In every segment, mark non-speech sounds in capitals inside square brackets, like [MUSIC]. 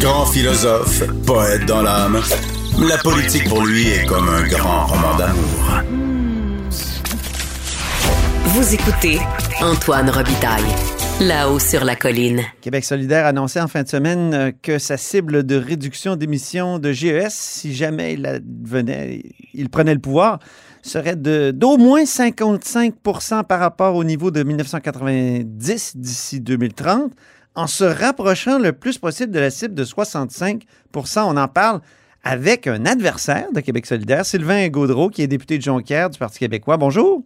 Grand philosophe, poète dans l'âme, la politique pour lui est comme un grand roman d'amour. Vous écoutez Antoine Robitaille, là-haut sur la colline. Québec solidaire annonçait en fin de semaine euh, que sa cible de réduction d'émissions de GES, si jamais il venait, il prenait le pouvoir, serait de d'au moins 55% par rapport au niveau de 1990 d'ici 2030 en se rapprochant le plus possible de la cible de 65% On en parle avec un adversaire de Québec solidaire, Sylvain Gaudreau, qui est député de Jonquière du Parti québécois. Bonjour.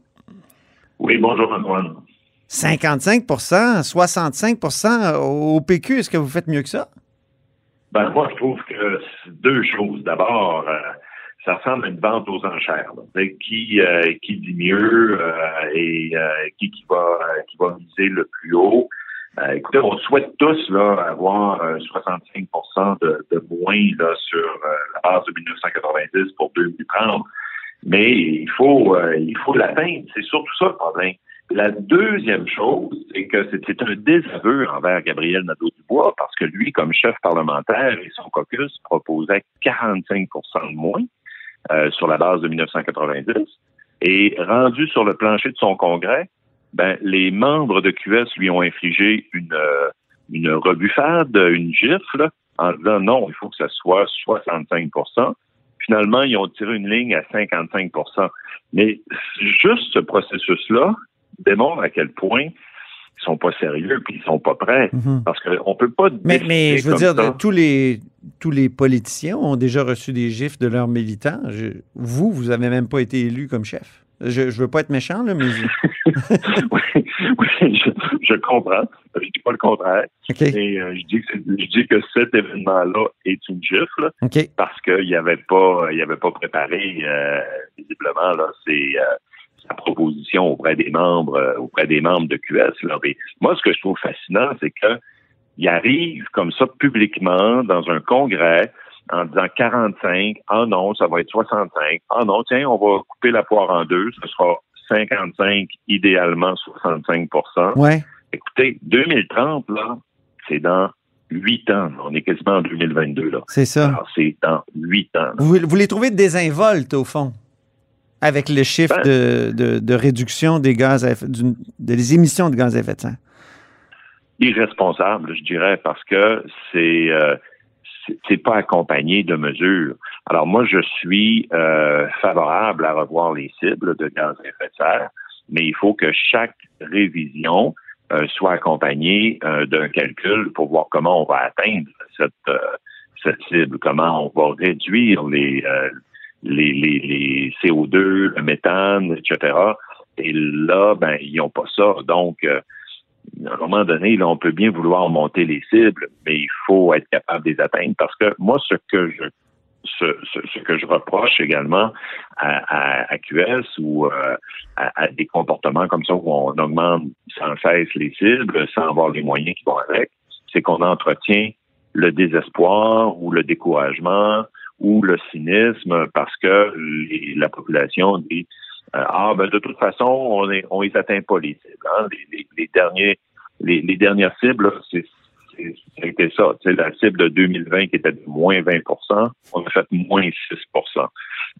Oui, bonjour, Antoine. 55% 65% au PQ, est-ce que vous faites mieux que ça? Ben, moi, je trouve que deux choses. D'abord, euh, ça ressemble à une vente aux enchères. Qui, euh, qui dit mieux euh, et qui, qui, va, qui va miser le plus haut? Euh, écoutez, on souhaite tous là, avoir 65 de, de, moins là, sur euh, la base de 1990 pour 2030. Mais il faut euh, il faut l'atteindre. C'est surtout ça le problème. La deuxième chose, c'est que c'était un désaveu envers Gabriel Nadeau-Dubois parce que lui, comme chef parlementaire et son caucus, proposait 45% de moins sur la base de 1990. Et rendu sur le plancher de son congrès, ben, les membres de QS lui ont infligé une, euh, une rebuffade, une gifle, en disant non, il faut que ça soit 65% Finalement, ils ont tiré une ligne à 55% Mais juste ce processus-là démontre à quel point ils sont pas sérieux puis ils sont pas prêts. Mhm. parce qu'on peut pas mais, mais je veux dire tous les tous les politiciens ont déjà reçu des gifles de leurs militants. Vous vous avez même pas été élu comme chef je ne veux pas être méchant, là, mais. [LAUGHS] oui, je, comprends. Je ne dis pas le contraire. Et euh, je, dis que je dis que cet événement-là est une gifle parce qu'il n'y avait pas il avait pas préparé euh, visiblement là, c'est euh, sa proposition auprès des membres auprès des membres de QS. Là. moi, ce que je trouve fascinant, c'est que il arrive comme ça publiquement dans un congrès en disant 45, ah non, ça va être 65, ah non, tiens, on va couper la poire en deux, ce sera 55, idéalement 65% Ouais. Écoutez, 2030, là, c'est dans huit ans. On est quasiment en 2022, là. C'est ça. c'est dans huit ans. Vous, vous, les trouvez désinvoltes, au fond, avec le chiffre ben de, de, réduction des gaz à effet, des émissions de gaz à effet de serre? Irresponsable, je dirais, parce que c'est... Euh, c'est pas accompagné de mesures. Alors moi, je suis euh, favorable à revoir les cibles de gaz à effet de serre, mais il faut que chaque révision euh, soit accompagnée euh, d'un calcul pour voir comment on va atteindre cette, cette cible, comment on va réduire les, les, les, les, CO2, le méthane, etc. Et là, ben, ils n'ont pas ça. Donc, à un moment donné, là, on peut bien vouloir monter les cibles, mais il faut être capable de les atteindre. Parce que moi, ce que je ce, que je reproche également à, à, QS ou euh, à, des comportements comme ça où on augmente sans cesse les cibles sans avoir les moyens qui vont avec, c'est qu'on entretient le désespoir ou le découragement ou le cynisme parce que la population dit ah ben de toute façon on est on les atteint pas les cibles. Hein. Les, derniers les, dernières cibles c'est c'était ça. C'est la cible de 2020 qui était de moins 20% on a fait moins 6%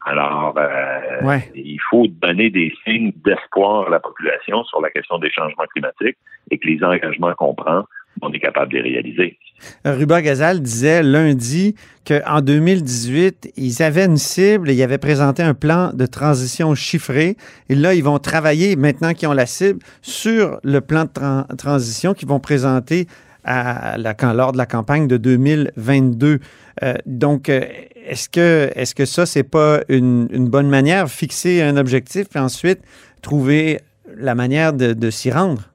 Alors, euh, il faut donner des signes d'espoir à la population sur la question des changements climatiques et que les engagements qu'on prend on est capable de les réaliser. Ruba Gazal disait lundi qu'en 2018, ils avaient une cible, ils avaient présenté un plan de transition chiffré. Et là, ils vont travailler, maintenant qu'ils ont la cible, sur le plan de transition qu'ils vont présenter lors de la campagne de 2022. Euh, donc, euh, est-ce que, est -ce que ça, c'est pas une, bonne manière, fixer un objectif et ensuite trouver la manière de s'y rendre?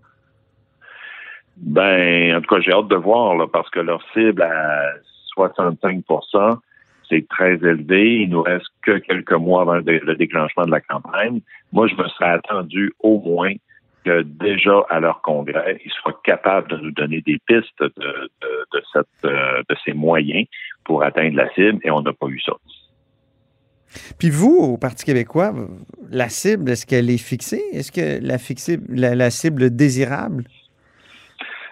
Ben, en tout cas, j'ai hâte de voir, parce que leur cible à 65% c'est très élevé. Il nous reste que quelques mois avant le, déclenchement de la campagne. Moi, je me serais attendu au moins que déjà à leur congrès, ils soient capables de nous donner des pistes euh, de ces moyens pour atteindre la cible, et on n'a pas eu ça. Puis vous, au Parti québécois, la cible, est-ce qu'elle est fixée? Est-ce que la, fixée, la cible désirable?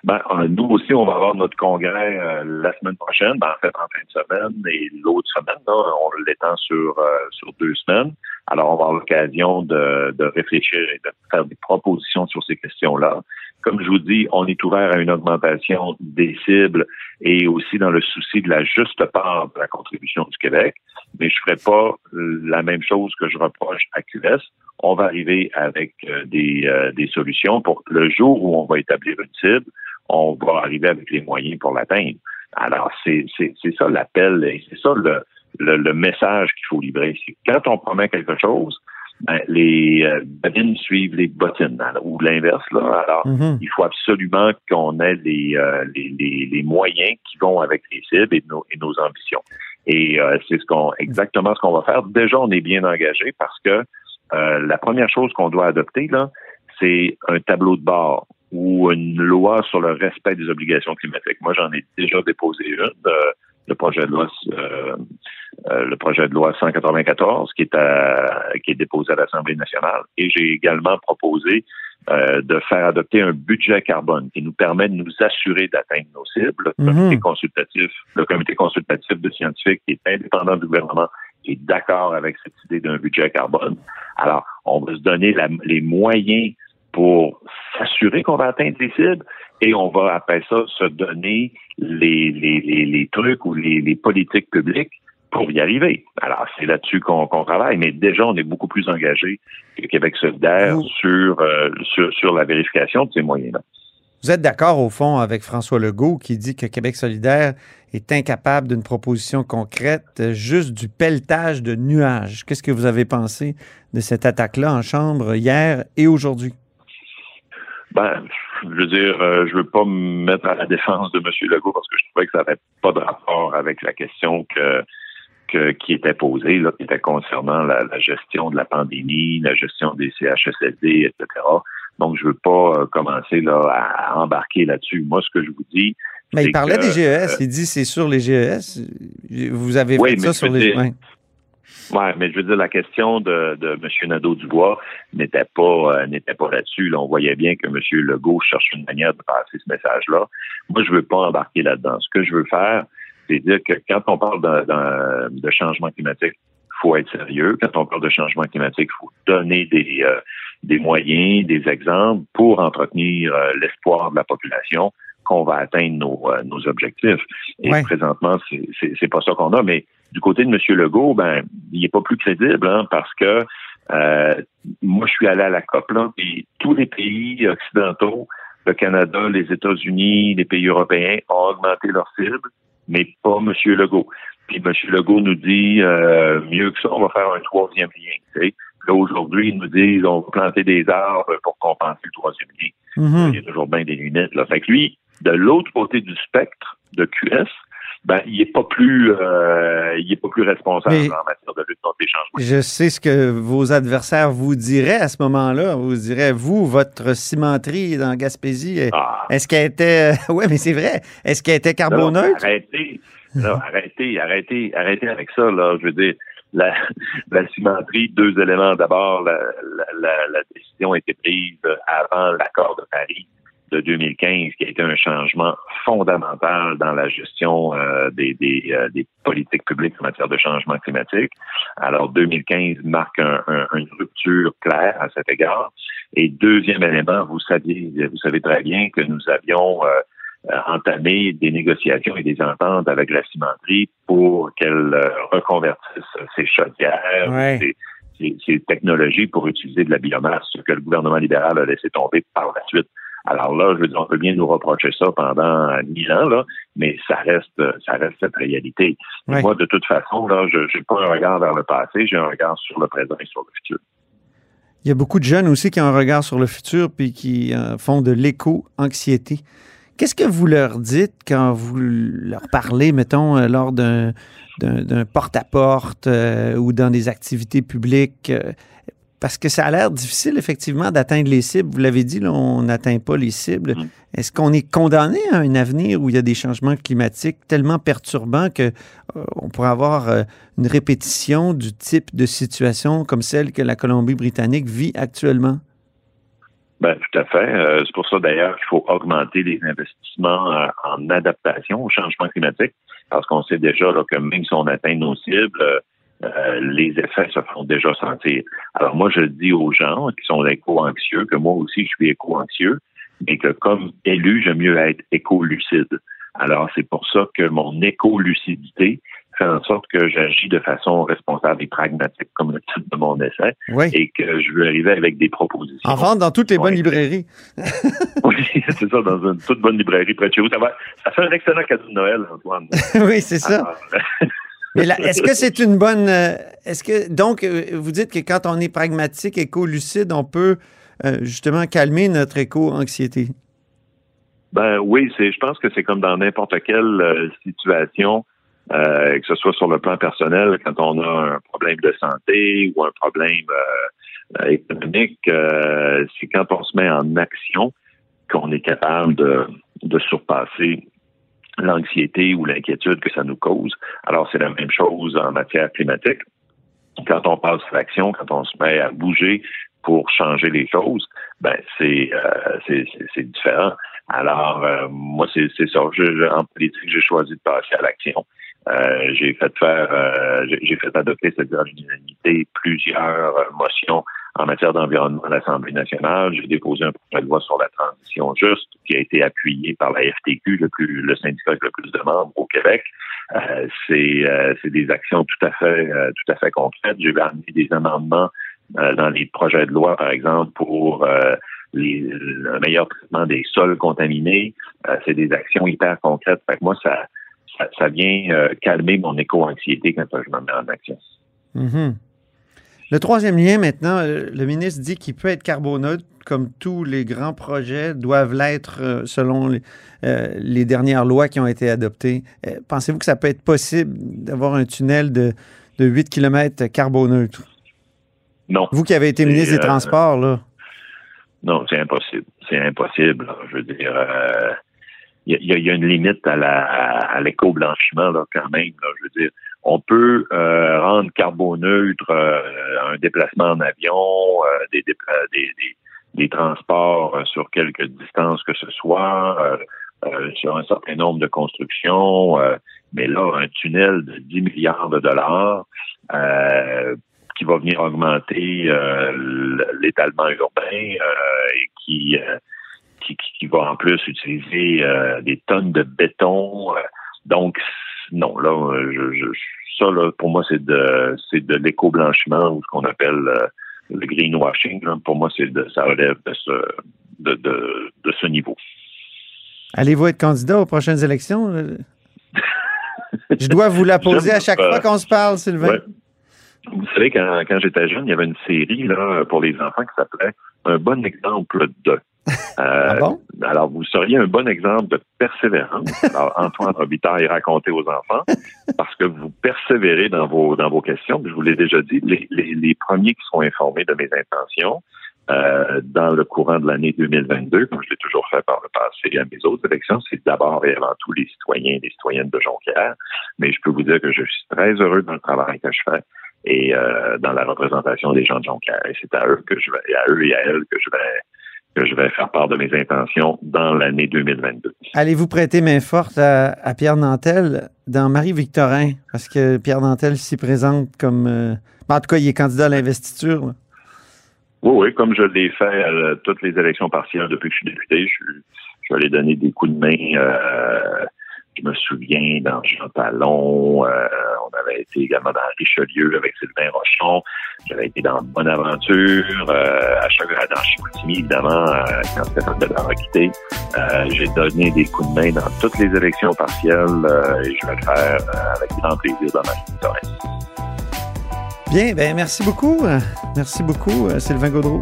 Ben, nous aussi, on va avoir notre congrès la semaine prochaine, ben, en fait en fin de semaine, et l'autre semaine, on l'étend sur, sur deux semaines. Alors, on va avoir l'occasion de, de réfléchir et de faire des propositions sur ces questions-là. Comme je vous dis, on est ouvert à une augmentation des cibles et aussi dans le souci de la juste part de la contribution du Québec. Mais je ne ferai pas la même chose que je reproche à QS. On va arriver avec euh, des, euh, des solutions pour le jour où on va établir une cible, on va arriver avec les moyens pour l'atteindre. Alors, c'est ça l'appel et c'est ça le, le, message qu'il faut livrer. C'est quand on promet quelque chose, ben, les euh, babines suivent les bottines, ou l'inverse. Là. Alors, mm-hmm. il faut absolument qu'on ait euh, les, les, les, moyens qui vont avec les cibles et nos, et nos ambitions. Et euh, c'est ce qu'on exactement ce qu'on va faire. Déjà, on est bien engagé parce que la première chose qu'on doit adopter, là, c'est un tableau de bord ou une loi sur le respect des obligations climatiques. Moi, j'en ai déjà déposé une le projet de loi euh, euh, le projet de loi 194 qui est à, qui est déposé à l'Assemblée nationale et j'ai également proposé euh, de faire adopter un budget carbone qui nous permet de nous assurer d'atteindre nos cibles. Le mhm. comité consultatif, le comité consultatif de scientifiques qui est indépendant du gouvernement est d'accord avec cette idée d'un budget carbone. Alors, on va se donner les moyens pour s'assurer qu'on va atteindre les cibles et on va après ça se donner les, les, les, trucs ou les, les, politiques publiques pour y arriver. Alors, c'est là-dessus qu'on travaille, mais déjà, on est beaucoup plus engagé que Québec solidaire sur, euh, sur, sur la vérification de ces moyens-là. Vous êtes d'accord, au fond, avec François Legault qui dit que Québec solidaire est incapable d'une proposition concrète, juste du pelletage de nuages. Qu'est-ce que vous avez pensé de cette attaque-là en Chambre hier et aujourd'hui? Ben, je veux dire, euh, je veux pas me mettre à la défense de M. Legault parce que je trouvais que ça n'avait pas de rapport avec la question que, que qui était posée, là, qui était concernant la, gestion de la pandémie, la gestion des CHSLD, etc. Donc, je veux pas euh, commencer là à embarquer là-dessus. Moi, ce que je vous dis, mais il parlait des GES. il dit c'est sur les GES. Vous avez fait ça sur les. Oui, mais je veux dire, la question de, de M. Nadeau-Dubois n'était pas euh, n'était pas là-dessus. Là. On voyait bien que M. Legault cherche une manière de passer ce message-là. Moi, je veux pas embarquer là-dedans. Ce que je veux faire, c'est dire que quand on parle de, de changement climatique, il faut être sérieux. Quand on parle de changement climatique, il faut donner des, euh, des moyens, des exemples pour entretenir euh, l'espoir de la population qu'on va atteindre nos, nos objectifs. Et présentement, c'est pas ça qu'on a, mais du côté de M. Legault, ben, il n'est pas plus crédible hein, parce que euh, moi, je suis allé à la COP là, et tous les pays occidentaux, le Canada, les États-Unis, les pays européens ont augmenté leurs cibles, mais pas M. Legault. Puis M. Legault nous dit euh, mieux que ça, on va faire un troisième lien. Là, aujourd'hui, ils nous disent on va planter des arbres pour compenser le troisième lien. Mm-hmm. Il y a toujours bien des lunettes. Là. Fait que lui, de l'autre côté du spectre de QS, ben, il n'est pas plus euh, il est pas plus responsable en matière de lutte contre les changements. Je sais ce que vos adversaires vous diraient à ce moment-là. Vous diraient, vous, votre cimenterie dans Gaspésie, ah. est-ce qu'elle était. [LAUGHS] oui, mais c'est vrai. Est-ce qu'elle était carboneutre? arrêtez. arrêtez, arrêtez, arrêtez avec ça. Là. Je veux dire, la, [LAUGHS] la cimenterie, deux éléments. D'abord, la, la, la décision a été prise avant l'accord de Paris de 2015 qui a été un changement fondamental dans la gestion euh, des, des, euh, des, politiques publiques en matière de changement climatique. Alors 2015 marque un, une rupture claire à cet égard. Et deuxième élément, vous saviez, vous savez très bien que nous avions euh, entamé des négociations et des ententes avec la cimenterie pour qu'elle reconvertisse ses chaudières, ses technologies pour utiliser de la biomasse, ce que le gouvernement libéral a laissé tomber par la suite. Alors là, je veux dire, on peut bien nous reprocher ça pendant mille ans, là, mais ça reste, ça reste cette réalité. Moi, de toute façon, là, je n'ai pas un regard vers le passé, j'ai un regard sur le présent et sur le futur. Il y a beaucoup de jeunes aussi qui ont un regard sur le futur puis qui euh, font de l'éco-anxiété. Qu'est-ce que vous leur dites quand vous leur parlez, mettons, euh, lors d'un porte-à-porte euh, ou dans des activités publiques? Parce que ça a l'air difficile, effectivement, d'atteindre les cibles. Vous l'avez dit, là, on n'atteint pas les cibles. Mm. Est-ce qu'on est condamné à un avenir où il y a des changements climatiques tellement perturbants que euh, on pourrait avoir euh, une répétition du type de situation comme celle que la Colombie-Britannique vit actuellement? Ben, tout à fait. Euh, c'est pour ça d'ailleurs qu'il faut augmenter les investissements euh, en adaptation au changement climatique, parce qu'on sait déjà là, que même si on atteint nos cibles, euh, les effets se font déjà sentir. Alors moi, je dis aux gens qui sont éco-anxieux que moi aussi je suis éco-anxieux, mais que comme élu, j'aime mieux être éco-lucide. Alors c'est pour ça que mon éco-lucidité fait en sorte que j'agis de façon responsable et pragmatique, comme le titre de mon essai, et que je veux arriver avec des propositions. En vente dans toutes les bonnes librairies. [LAUGHS] oui, c'est ça, dans une toute bonne librairie près de chez vous. Ça, va, ça fait un excellent cadeau de Noël, Antoine. [LAUGHS] oui, c'est ça. [LAUGHS] Est-ce que c'est une bonne. Euh, est-ce que. Donc, euh, vous dites que quand on est pragmatique, éco-lucide, on peut euh, justement calmer notre éco-anxiété? Ben oui, c'est. Je pense que c'est comme dans n'importe quelle situation que ce soit sur le plan personnel, quand on a un problème de santé ou un problème économique, c'est quand on se met en action qu'on est capable de, de surpasser l'anxiété ou l'inquiétude que ça nous cause. Alors, c'est la même chose en matière climatique. Quand on passe à l'action, quand on se met à bouger pour changer les choses, ben c'est c'est différent. Alors, moi, c'est ça. en politique, j'ai choisi de passer à l'action. Euh, j'ai fait faire, euh, j'ai fait adopter cette unanimité plusieurs euh, motions en matière d'environnement à l'Assemblée nationale. J'ai déposé un projet de loi sur la juste qui a été appuyé par la FTQ, le, plus, le syndicat avec le plus de membres au Québec. Euh, c'est, des actions tout à fait, tout à fait concrètes. J'ai amené des amendements dans les projets de loi, par exemple, pour les, le meilleur traitement des sols contaminés. c'est des actions hyper concrètes. Fait moi, ça vient euh, calmer mon éco-anxiété quand je me mets en action. Mm-hmm. Le troisième lien, maintenant, euh, le ministre dit qu'il peut être carboneutre, comme tous les grands projets doivent l'être euh, selon les, dernières lois qui ont été adoptées. Pensez-vous que ça peut être possible d'avoir un tunnel de, 8 km carboneutre? Non. Vous qui avez été ministre des Transports, là. Non, c'est impossible. C'est impossible. Je veux dire, il y, a, une limite à la à, l'éco-blanchiment là quand même. je veux dire, on peut euh, rendre carboneutre euh, un déplacement en avion, euh, des, des, des, des, transports sur quelques distances que ce soit, sur un certain nombre de constructions. mais là, un tunnel de 10 milliards de dollars qui va venir augmenter l'étalement urbain et qui qui, va en plus utiliser euh, des tonnes de béton. Euh, donc, non, là, je, ça, là, pour moi, c'est de c'est de l'éco-blanchiment ou ce qu'on appelle euh, le greenwashing. Pour moi, c'est de ça relève de ce de, de, ce niveau. Allez-vous être candidat aux prochaines élections? [LAUGHS] je dois vous la poser à chaque fois qu'on se parle, Sylvain. Vous savez, quand, quand j'étais jeune, il y avait une série là, pour les enfants qui s'appelait Un bon exemple de. Ah euh, alors, vous seriez un bon exemple de persévérance. Alors, [LAUGHS] Antoine Robitaille raconté aux enfants, parce que vous persévérez dans vos dans vos questions. Je vous l'ai déjà dit, les, les, les, premiers qui seront informés de mes intentions euh, dans le courant de l'année 2022, comme je l'ai toujours fait par le passé à mes autres élections, c'est d'abord et avant tout les citoyens et les citoyennes de Jonquière. Mais je peux vous dire que je suis très heureux dans le travail que je fais et euh, dans la représentation des gens de Jonquière. Et c'est à eux que je vais, à eux et à elles que je vais que je vais faire part de mes intentions dans l'année 2022. Allez-vous prêter main forte à, Pierre Nantel dans Marie-Victorin? Parce que Pierre Nantel s'y présente comme... Euh, en tout cas, il est candidat à l'investiture. Oui, oui, comme je l'ai fait à toutes les élections partielles depuis que je suis député, je, je vais aller donner des coups de main euh, je me souviens dans Jean Talon, euh, on avait été également dans Richelieu avec Sylvain Rochon. J'avais été dans Bonaventure, euh, à chaque dans Chicoutimi, évidemment, euh, quand Stéphane Bedard a quitté. Euh, j'ai donné des coups de main dans toutes les élections partielles et je vais le faire avec grand plaisir dans ma vie. Bien, ben merci beaucoup. Merci beaucoup, Sylvain Gaudreau.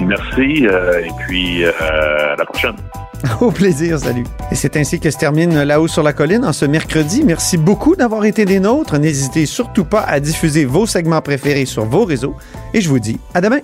Merci et puis à la prochaine. [LAUGHS] Au plaisir, salut. Et c'est ainsi que se termine là-haut sur la colline en ce mercredi. Merci beaucoup d'avoir été des nôtres. N'hésitez surtout pas à diffuser vos segments préférés sur vos réseaux. Et je vous dis à demain.